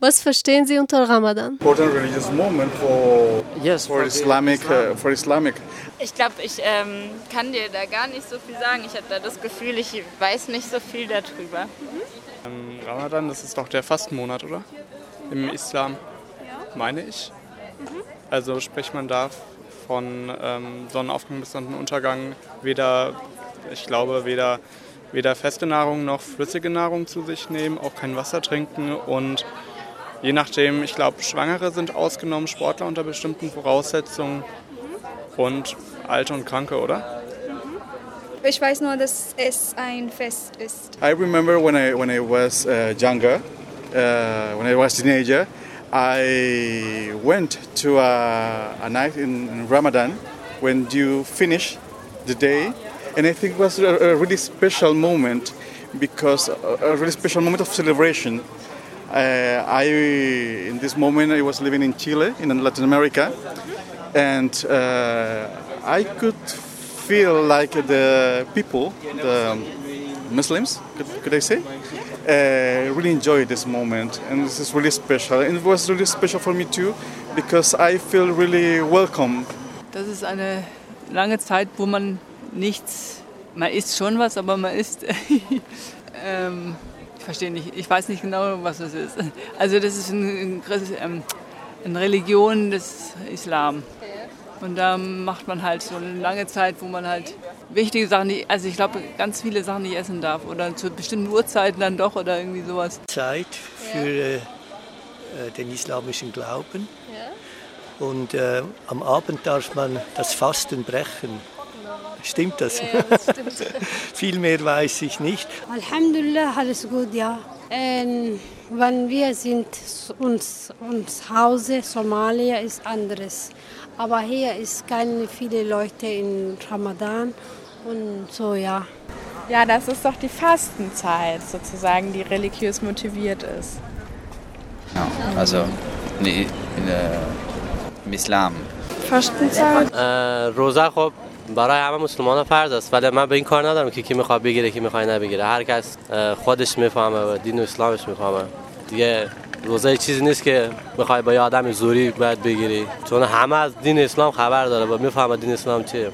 Was verstehen Sie unter Ramadan? important religious moment for Yes, for Islamic uh, for Islamic. Ich glaube, ich ähm, kann dir da gar nicht so viel sagen. Ich habe da das Gefühl, ich weiß nicht so viel darüber. Ähm, Ramadan, das ist doch der Fastenmonat, oder? Im Islam, meine ich. Also spricht man da von ähm, Sonnenaufgang bis Sonnenuntergang weder, ich glaube, weder, weder feste Nahrung noch flüssige Nahrung zu sich nehmen, auch kein Wasser trinken und je nachdem, ich glaube, Schwangere sind ausgenommen, Sportler unter bestimmten Voraussetzungen und Alte und Kranke, oder? Ich weiß nur, dass es ein Fest ist. I remember when I when I was uh, younger, uh, when I was teenager, I went to a, a night in, in Ramadan when you finish the day, and I think it was a, a really special moment because a, a really special moment of celebration. Uh, I in this moment I was living in Chile in Latin America, and uh, I could feel like the people, the Muslims, could, could I say, uh, really enjoy this moment, and this is really special. And it was really special for me too, because I feel really welcome. Das ist eine lange Zeit, wo man nichts, man isst schon was, aber man isst, ähm, verstehe nicht, ich weiß nicht genau, was das ist. Also das ist ein, ein, eine Religion des Islam. Und da macht man halt so eine lange Zeit, wo man halt wichtige Sachen, nicht, also ich glaube, ganz viele Sachen nicht essen darf. Oder zu bestimmten Uhrzeiten dann doch oder irgendwie sowas. Zeit für äh, den islamischen Glauben. Und äh, am Abend darf man das Fasten brechen. Stimmt das? Ja, das stimmt. Viel mehr weiß ich nicht. Alhamdulillah, alles gut, ja. Ähm, wenn wir sind, uns, uns Hause, Somalia ist anderes. Aber hier ist keine viele Leute in Ramadan und so, ja. Ja, das ist doch die Fastenzeit sozusagen, die religiös motiviert ist. Ja, also nee, in, äh, im Islam. Fastenzeit? Äh, Rosa, برای همه مسلمان فرض است ولی من به این کار ندارم که کی می‌خواد بگیره کی می‌خواد نبگیره. هر کس خودش می‌فهمه و دین اسلامش می‌فهمه. دیگه روزه چیزی نیست که بخوای با یه آدم زوری باید بگیری. چون همه از دین اسلام خبر داره و می‌فهمه دین اسلام چیه.